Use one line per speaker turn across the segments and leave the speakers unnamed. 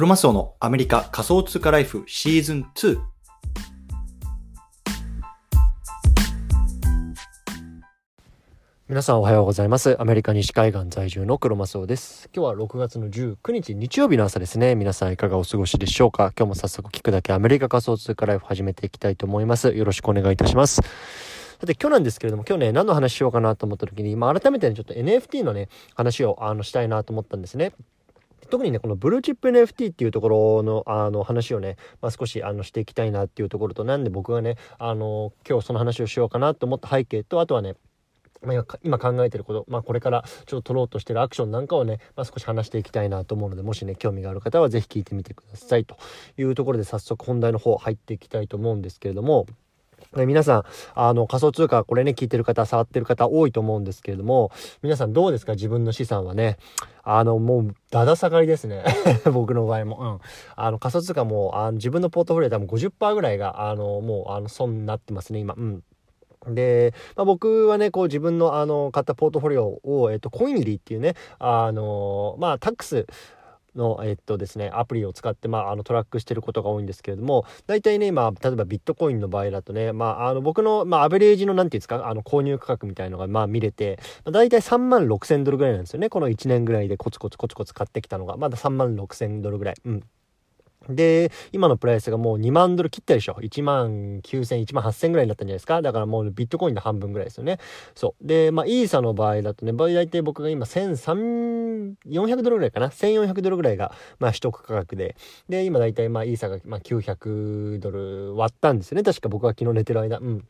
クロマスオのアメリカ仮想通貨ライフシーズン2。
皆さんおはようございます。アメリカ西海岸在住のクロマスオです。今日は6月の19日日曜日の朝ですね。皆さんいかがお過ごしでしょうか？今日も早速聞くだけアメリカ仮想通貨ライフ始めていきたいと思います。よろしくお願いいたします。さて今日なんですけれども、今日ね、何の話しようかなと思った時に、まあ改めてね、ちょっと NFT のね、話をあのしたいなと思ったんですね。特にね、このブルーチップ NFT っていうところの、あの、話をね、まあ、少し、あの、していきたいなっていうところと、なんで僕がね、あの、今日その話をしようかなと思った背景と、あとはね、まあ、今考えてること、まあ、これからちょっと取ろうとしてるアクションなんかをね、まあ、少し話していきたいなと思うので、もしね、興味がある方は是非聞いてみてくださいというところで早速本題の方入っていきたいと思うんですけれども、皆さん、あの、仮想通貨、これね、聞いてる方、触ってる方多いと思うんですけれども、皆さんどうですか？自分の資産はね。あの、もう、だだ下がりですね。僕の場合も。うん。あの、仮想通貨も、あの自分のポートフォリオ多分50%ぐらいが、あの、もう、あの、損になってますね、今。うん。で、まあ、僕はね、こう自分のあの、買ったポートフォリオを、えっと、コインリーっていうね、あの、まあ、タックス、の、えっとですね、アプリを使って、まあ、あのトラックしてることが多いんですけれども、大体ね、今、例えばビットコインの場合だとね、まあ、あの僕の、まあ、アベレージの、なんていうんですか、あの購入価格みたいのが、まあ、見れて、まあ、大体3万6千ドルぐらいなんですよね。この1年ぐらいでコツコツコツコツ買ってきたのが、まだ3万6千ドルぐらい。うん。で、今のプライスがもう2万ドル切ったでしょ ?1 万9000、1万8000ぐらいになったんじゃないですかだからもうビットコインの半分ぐらいですよね。そう。で、まあ、イーサの場合だとね、大体僕が今1300ドルぐらいかな ?1400 ドルぐらいが、まあ、取得価格で。で、今大体まあ、イーサがまあ900ドル割ったんですよね。確か僕が昨日寝てる間。うん。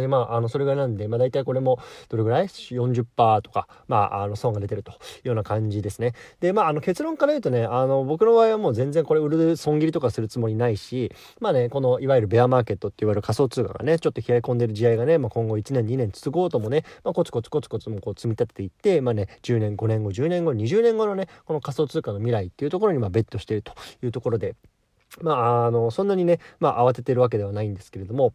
で、まあ、あの、それがなんで、まあ、大体これも、どれぐらい ?40% とか、まあ、あの、損が出てるというような感じですね。で、まあ、あの、結論から言うとね、あの、僕の場合はもう全然これ売る損切りとかするつもりないし、まあね、この、いわゆるベアマーケットって言われる仮想通貨がね、ちょっと冷え込んでる試合がね、まあ、今後1年、2年続こうともね、まあ、コツコツコツコツもこう積み立てていって、まあね、10年、5年後、10年後、20年後のね、この仮想通貨の未来っていうところに、まあ、ベットしているというところで、まあ、あの、そんなにね、まあ、慌ててるわけではないんですけれども、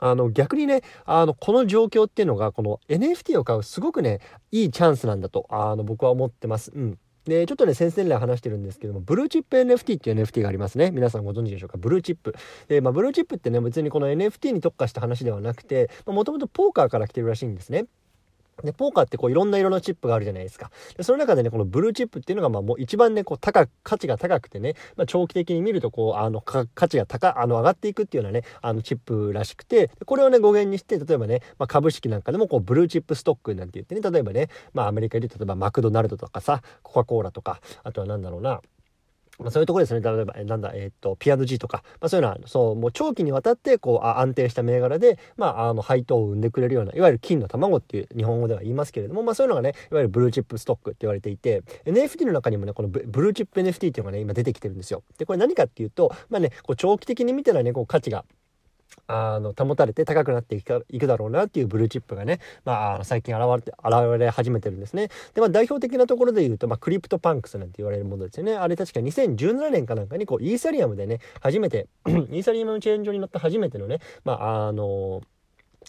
あの逆にね、あの、この状況っていうのが、この NFT を買うすごくね、いいチャンスなんだと、あの、僕は思ってます。うん。で、ちょっとね、先々来話してるんですけども、ブルーチップ NFT っていう NFT がありますね。皆さんご存知でしょうか？ブルーチップ。で、まあ、ブルーチップってね、別にこの NFT に特化した話ではなくて、もともとポーカーから来てるらしいんですね。で、ポーカーってこういろんな色のチップがあるじゃないですか。で、その中でね、このブルーチップっていうのがまあもう一番ね、こう高く、価値が高くてね、まあ長期的に見るとこう、あの、価値が高、あの、上がっていくっていうようなね、あのチップらしくて、これをね、語源にして、例えばね、まあ株式なんかでもこう、ブルーチップストックなんて言ってね、例えばね、まあアメリカで例えばマクドナルドとかさ、コカ・コーラとか、あとはなんだろうな、まあ、そういうところですね。例えば、なんだ、えー、っと、P&G とか、まあ、そういうのは、そう、もう長期にわたって、こう、あ安定した銘柄で、まあ、あの、配当を生んでくれるような、いわゆる金の卵っていう日本語では言いますけれども、まあ、そういうのがね、いわゆるブルーチップストックって言われていて、NFT の中にもね、このブルーチップ NFT っていうのがね、今出てきてるんですよ。で、これ何かっていうと、まあね、こう、長期的に見たらね、こう、価値が、あの、保たれて高くなっていくいくだろうなっていうブルーチップがね、まあ、最近現れて、現れ始めてるんですね。で、まあ、代表的なところで言うと、まあ、クリプトパンクスなんて言われるものですよね。あれ確か2017年かなんかに、こう、イーサリアムでね、初めて、イーサリアムのチェーン上に乗った初めてのね、まあ、あの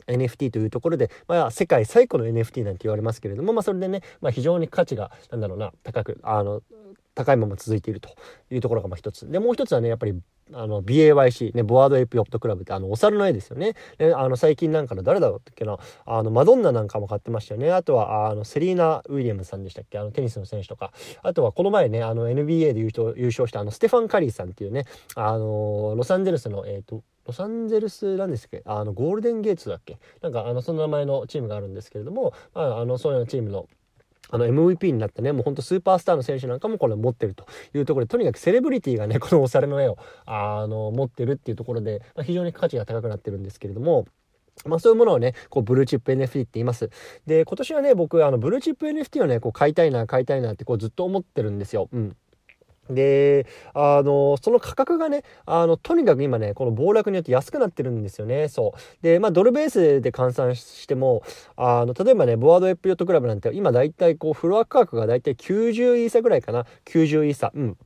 NFT というところで、まあ、世界最古の NFT なんて言われますけれども、まあ、それでね、まあ、非常に価値が、なんだろうな、高く、あの、高いまま続いているというところがまあ一つ。で、もう一つはね、やっぱり、あの、BAYC、ね、ボワードエイプヨットクラブって、あの、お猿の絵ですよね。ね、あの、最近なんかの誰だろうっけな、あの、マドンナなんかも買ってましたよね。あとは、あの、セリーナ・ウィリアムさんでしたっけ？あの、テニスの選手とか。あとは、この前ね、あの、NBA で優勝優勝したあの、ステファン・カリーさんっていうね、あの、ロサンゼルスの、えっ、ー、と、ロサンゼルスなんですっけ？あの、ゴールデンゲーツだっけ？なんか、あの、その名前のチームがあるんですけれども、まあ、あの、そういうチームの、あの MVP になったね、もうほんとスーパースターの選手なんかもこれ持ってるというところで、とにかくセレブリティがね、このお猿の絵を、あの、持ってるっていうところで、まあ、非常に価値が高くなってるんですけれども、まあそういうものをね、こう、ブルーチップ NFT って言います。で、今年はね、僕、あの、ブルーチップ NFT をね、こう、買いたいな、買いたいなって、こう、ずっと思ってるんですよ。うん。で、あの、その価格がね、あの、とにかく今ね、この暴落によって安くなってるんですよね。そう。で、まあ、ドルベースで換算しても、あの、例えばね、ボワードエイプヨットクラブなんて、今大体こう、フロア価格がだいたい90イーサぐらいかな。90イーサ。うん。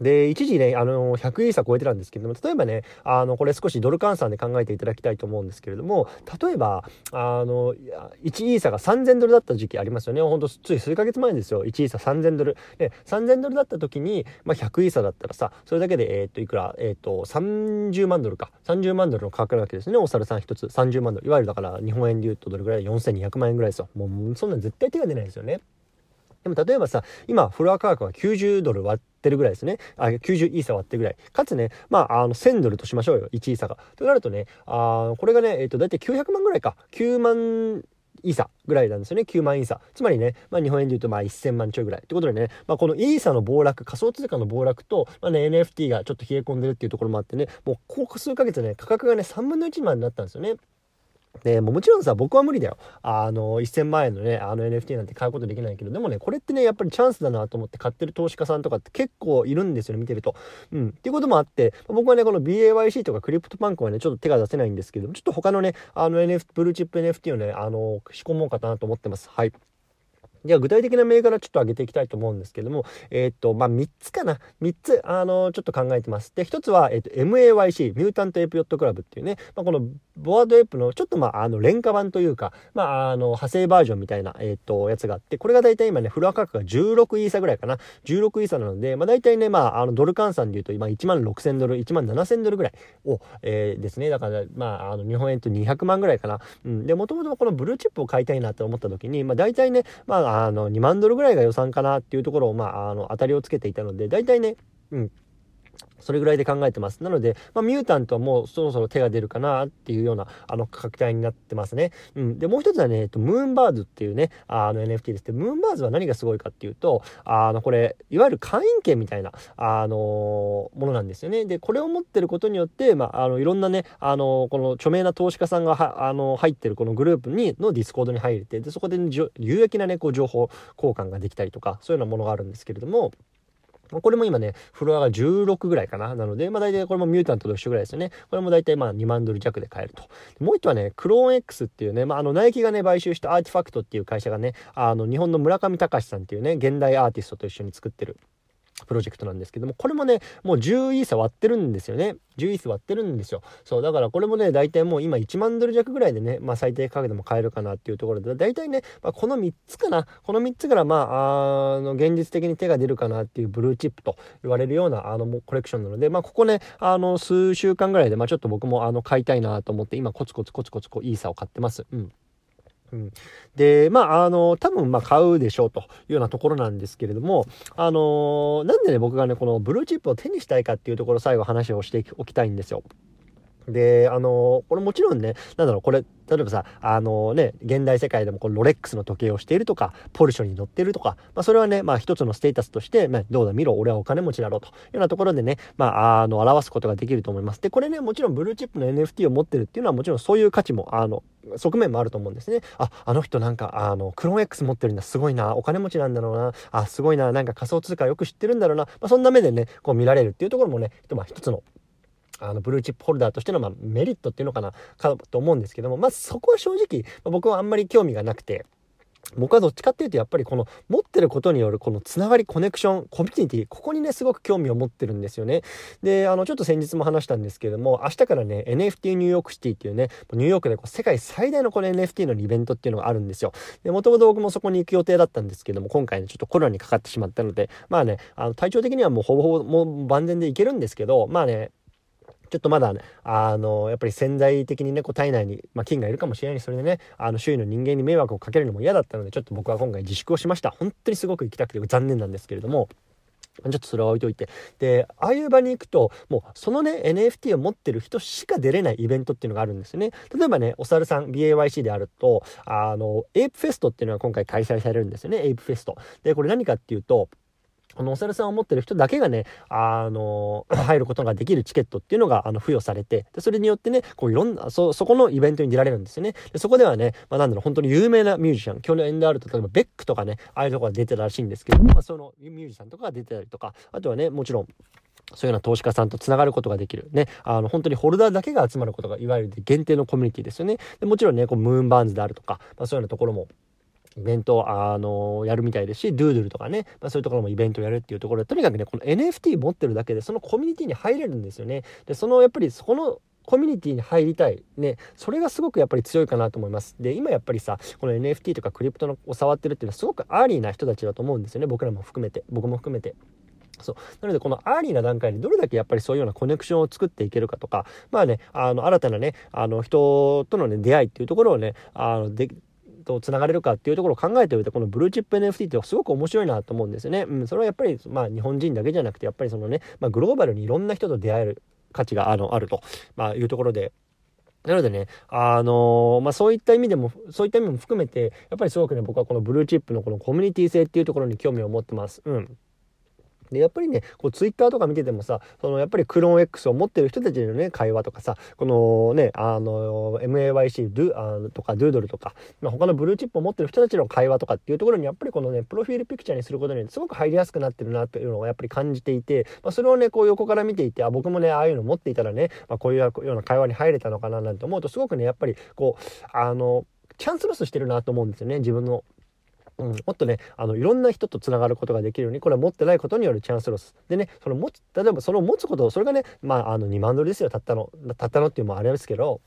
で、一時ね、あの、100イーサ超えてたんですけれども、例えばね、あの、これ少しドル換算で考えていただきたいと思うんですけれども、例えば、あの、1イーサが3000ドルだった時期ありますよね。ほんと、つい数ヶ月前ですよ。1イーサ3000ドル。で、3000ドルだった時に、まあ、100イーサだったらさ、それだけで、えっ、と、いくら、えっ、と、30万ドルか。30万ドルの価格なわけですね。お猿さん一つ。30万ドル。いわゆるだから、日本円で言うとどれぐらい ?4200 万円ぐらいですよ。もう、そんなん絶対手が出ないですよね。でも例えばさ、今、フロア価格は90ドル割っててるぐらいですね。あ、90イーサ割ってるぐらい。かつね、まあ、あの、1000ドルとしましょうよ。1イーサが。となるとね、あこれがね、えっ、ー、と、だいたい900万ぐらいか。9万イーサぐらいなんですよね。9万イーサ。つまりね、まあ日本円で言うとまあ1000万ちょいぐらい。ってことでね、まあこのイーサの暴落、仮想通貨の暴落と、まあね、NFT がちょっと冷え込んでるっていうところもあってね、もうここ数ヶ月ね、価格がね、3分の1までなったんですよね。で、ももちろんさ、僕は無理だよ。あの、1000万円のね、あの NFT なんて買うことできないけど、でもね、これってね、やっぱりチャンスだなと思って買ってる投資家さんとかって結構いるんですよね、見てると。うん。っていうこともあって、僕はね、この BAYC とかクリプトパンクはね、ちょっと手が出せないんですけど、ちょっと他のね、あの NFT、ブルーチップ NFT をね、あの、仕込もうかなと思ってます。はい。じゃあ具体的な銘柄ちょっと上げていきたいと思うんですけども、えー、っと、まあ、3つかな。3つ、あの、ちょっと考えてます。で、1つは、えー、っと、MAYC、ミュータントエイプヨットクラブっていうね、まあ、このボワードエイプのちょっとまあ、あの、廉価版というか、まあ、あの、派生バージョンみたいな、え、っと、やつがあって、これが大体今ね、フロア価格が16イーサぐらいかな。16イーサなので、まあ、大体ね、まあ、あの、ドル換算で言うと、今1万6000ドル、1万7000ドルぐらいを、えー、ですね。だから、まあ、あの、日本円で200万ぐらいかな。うん。で、もともとこのブルーチップを買いたいなと思った時に、まあ、大体ね、まあ、あの、2万ドルぐらいが予算かなっていうところを、まあ、あの、当たりをつけていたので、大体ね、うん、それぐらいで考えてます。なので、まあ、ミュータントはもうそろそろ手が出るかなっていうような、あの、価格帯になってますね。うん。で、もう一つはね、えっと、ムーンバーズっていうね、あの NFT です。で、ムーンバーズは何がすごいかっていうと、あの、これ、いわゆる会員権みたいな、あのものなんですよね。で、これを持ってることによって、まあ、あの、いろんなね、あのこの著名な投資家さんが、あの、入ってるこのグループに、のディスコードに入れて、で、そこで、ね、有益なね、こう、情報交換ができたりとか、そういうようなものがあるんですけれども、これも今ね、フロアが16ぐらいかな。なので、まあ大体これもミュータントと一緒ぐらいですよね。これも大体まあ2万ドル弱で買えると。もう一個はね、クローン X っていうね、まああのナイキがね、買収したアーティファクトっていう会社がね、あの日本の村上隆さんっていうね、現代アーティストと一緒に作ってる。プロジェクトなんですけども、これもね、もう10イーサ割ってるんですよね。10イーサ割ってるんですよ。そう、だからこれもね、大体もう今1万ドル弱ぐらいでね、まあ最低価格でも買えるかなっていうところで、大体ね、まあ、この3つかな。この3つからまあ、あの、現実的に手が出るかなっていうブルーチップと言われるような、あの、コレクションなので、まあここね、あの、数週間ぐらいで、まあちょっと僕もあの、買いたいなと思って、今コツコツコツコツこう、イーサを買ってます。うん。うん、で、まあ、あの、多分、ま、買うでしょうというようなところなんですけれども、あのなんでね、僕がね、このブルーチップを手にしたいかっていうところ、最後話をしておきたいんですよ。で、あの、これもちろんね、なんだろう、これ、例えばさ、あのね、現代世界でもこのロレックスの時計をしているとか、ポルショに乗っているとか、まあそれはね、まあ一つのステータスとして、まあどうだ見ろ、俺はお金持ちだろうというようなところでね、まああの、表すことができると思います。で、これね、もちろんブルーチップの NFT を持ってるっていうのはもちろんそういう価値も、あの、側面もあると思うんですね。あ、あの人なんか、あの、クローン X 持ってるんだ、すごいな、お金持ちなんだろうな、あ、すごいな、なんか仮想通貨よく知ってるんだろうな、まあそんな目でね、こう見られるっていうところもね、まあ一つのあの、ブルーチップホルダーとしての、まあ、メリットっていうのかな、かと思うんですけども、まあ、そこは正直、僕はあんまり興味がなくて、僕はどっちかっていうとやっぱりこの持ってることによるこのつながりコネクションコミュニティここにねすごく興味を持ってるんですよね。であのちょっと先日も話したんですけども明日からね NFT ニューヨークシティっていうねニューヨークでこう世界最大のこの NFT のイベントっていうのがあるんですよ。でもともと僕もそこに行く予定だったんですけども今回ねちょっとコロナにかかってしまったのでまあねあの体調的にはもうほぼほぼもう万全でいけるんですけどまあねちょっとまだね、あの、やっぱり潜在的にね、こう体内に、まあ、菌がいるかもしれないそれでね、あの、周囲の人間に迷惑をかけるのも嫌だったので、ちょっと僕は今回自粛をしました。本当にすごく行きたくて残念なんですけれども、ちょっとそれは置いといて。で、ああいう場に行くと、もうそのね、NFT を持ってる人しか出れないイベントっていうのがあるんですよね。例えばね、お猿さん、BAYC であると、あの、エイプフェストっていうのが今回開催されるんですよね、エイプフェスト。で、これ何かっていうと、このお猿さんを持ってる人だけがね、あの、入ることができるチケットっていうのが、あの、付与されて、で、それによってね、こういろんな、そ、そこのイベントに出られるんですよね。で、そこではね、まあ、なんだろう、本当に有名なミュージシャン、去年であると、例えばベックとかね、ああいうとこが出てたらしいんですけど、まあ、そのミュージシャンとかが出てたりとか、あとはね、もちろん、そういうような投資家さんと繋がることができる。ね。あの、本当にホルダーだけが集まることが、いわゆる限定のコミュニティですよね。でもちろんね、こう、ムーンバーンズであるとか、まあ、そういうようなところも、イベントを、あのやるみたいですし、ドゥードゥルとかね、まあ、そういうところもイベントをやるっていうところで、とにかくね、この NFT 持ってるだけで、そのコミュニティに入れるんですよね。で、その、やっぱり、そこの、コミュニティに入りたい。ね。それがすごくやっぱり強いかなと思います。で、今やっぱりさ、この NFT とかクリプトのを触ってるっていうのはすごくアーリーな人たちだと思うんですよね。僕らも含めて。僕も含めて。そうなのでこのアーリーな段階でどれだけやっぱりそういうようなコネクションを作っていけるかとかまあねあの新たなねあの人とのね出会いっていうところをねあのでとつながれるかっていうところを考えておいてこのブルーチップ NFT ってすごく面白いなと思うんですよね。うん、それはやっぱりまあ日本人だけじゃなくてやっぱりそのね、まあ、グローバルにいろんな人と出会える価値があのあると、まあ、いうところでなのでね、あのー、まあ、そういった意味でも、そういった意味も含めて、やっぱりすごくね、僕はこのブルーチップのこのコミュニティ性っていうところに興味を持ってます。うん。でやっぱりねこうツイッターとか見ててもさそのやっぱりクローン X を持ってる人たちのね会話とかさこのねあの MAYC ドゥあとかドゥードルとか、まあ、他のブルーチップを持ってる人たちの会話とかっていうところにやっぱりこのねプロフィールピクチャーにすることにすごく入りやすくなってるなっていうのをやっぱり感じていて、まあ、それをねこう横から見ていてあ僕もねああいうの持っていたらね、まあ、こういうような会話に入れたのかななんて思うとすごくねやっぱりこうあのチャンスロスしてるなと思うんですよね自分のうん、もっとねあのいろんな人とつながることができるようにこれは持ってないことによるチャンスロス。でねその持つ例えばその持つことそれがねまああの2万ドルですよたったの。たったのっていうのもあれですけど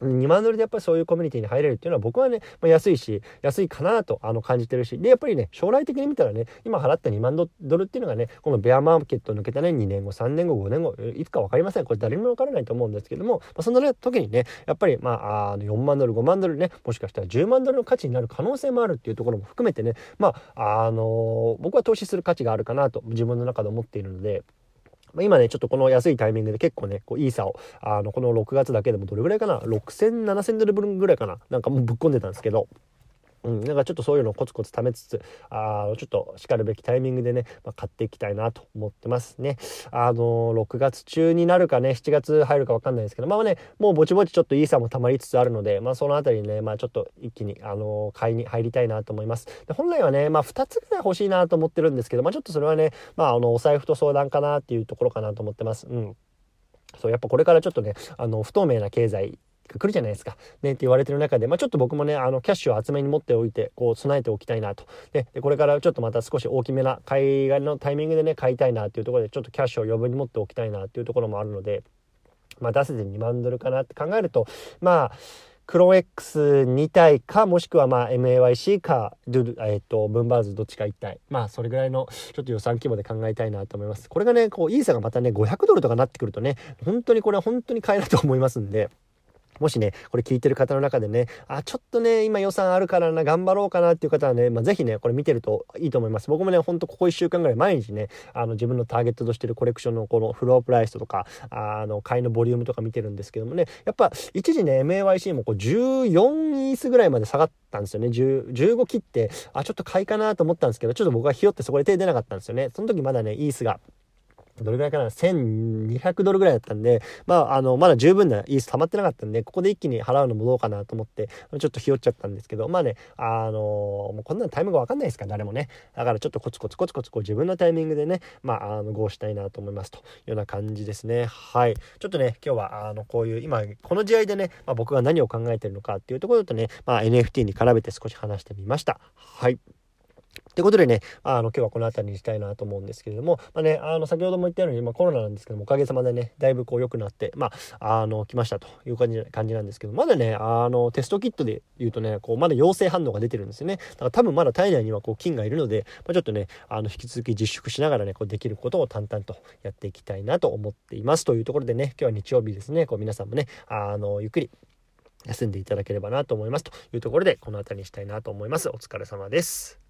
2万ドルでやっぱりそういうコミュニティに入れるっていうのは僕はね、まあ、安いし安いかなとあの感じてるしでやっぱりね将来的に見たらね今払った2万ドルっていうのがねこのベアマーケット抜けたね2年後3年後5年後いつか分かりませんこれ誰にも分からないと思うんですけども、まあ、その、ね、時にねやっぱりまああ4万ドル5万ドルねもしかしたら10万ドルの価値になる可能性もあるっていうところも含めてねまああのー、僕は投資する価値があるかなと自分の中で思っているので。今ね、ちょっとこの安いタイミングで結構ね、こういい差を、あの、この6月だけでもどれぐらいかな ?6000、7000ドル分ぐらいかな？なんかもうぶっ込んでたんですけど、うん、なんかちょっとそういうのをコツコツ貯めつつ、あちょっとしかるべきタイミングでね、まあ、買っていきたいなと思ってますね。あの、6月中になるかね、7月入るか分かんないですけど、まあね、もうぼちぼちちょっといい差も溜まりつつあるので、まあそのあたりね、まあちょっと一気に、あの、買いに入りたいなと思います。で本来はね、まあ2つぐらい欲しいなと思ってるんですけど、まあちょっとそれはね、まああの、お財布と相談かなっていうところかなと思ってます。うん。そうやっぱこれからちょっとねあの不透明な経済が来るじゃないですか。ね、って言われてる中で、まあ、ちょっと僕もね、あの、キャッシュを厚めに持っておいて、こう、備えておきたいなと。で、でこれからちょっとまた少し大きめな買いのタイミングでね、買いたいなっていうところで、ちょっとキャッシュを余分に持っておきたいなっていうところもあるので、まあ、出せて2万ドルかなって考えると、まあ、クロ X2 体か、もしくはまあ MAYC か、ドゥえっ、ー、と、ブンバーズどっちか1体。まあ、それぐらいのちょっと予算規模で考えたいなと思います。これがね、こう、イーサがまたね、500ドルとかなってくるとね、本当にこれは本当に買えると思いますんで、もしね、これ聞いてる方の中でね、あ、ちょっとね、今予算あるからな、頑張ろうかなっていう方はね、まあ、ぜひね、これ見てるといいと思います。僕もね、ほんとここ1週間ぐらい毎日ね、あの、自分のターゲットとしてるコレクションのこのフロープライスとか、あの、買いのボリュームとか見てるんですけどもね、やっぱ一時ね、MAYC もこう14イースぐらいまで下がったんですよね。15切って、あ、ちょっと買いかなと思ったんですけど、ちょっと僕はひよってそこで手出なかったんですよね。その時まだね、イースがどれぐらいかな ?1200 ドルぐらいだったんで、まあ、あの、まだ十分なイース溜まってなかったんで、ここで一気に払うのもどうかなと思って、ちょっとひよっちゃったんですけど、まあね、あのもうこんなのタイミングわかんないですから、誰もね。だからちょっとコツコツコツコツこう自分のタイミングでね、まあ、あの、合したいなと思いますというような感じですね。はい。ちょっとね、今日は、あの、こういう、今、この時代でね、まあ、僕が何を考えてるのかっていうところとね、まあ、NFT に絡めて少し話してみました。はい。ということでね、あの、今日はこの辺りにしたいなと思うんですけれども、まあね、あの、先ほども言ったように、まあコロナなんですけども、おかげさまでね、だいぶこう良くなって、まあ、あの、来ましたという感じ感じなんですけど、まだね、あの、テストキットで言うとね、こう、まだ陽性反応が出てるんですよね。だから多分まだ体内にはこう、菌がいるので、まあ、ちょっとね、あの、引き続き自粛しながらね、こう、できることを淡々とやっていきたいなと思っています。というところでね、今日は日曜日ですね、こう、皆さんもね、あの、ゆっくり休んでいただければなと思います。というところで、この辺りにしたいなと思います。お疲れ様です。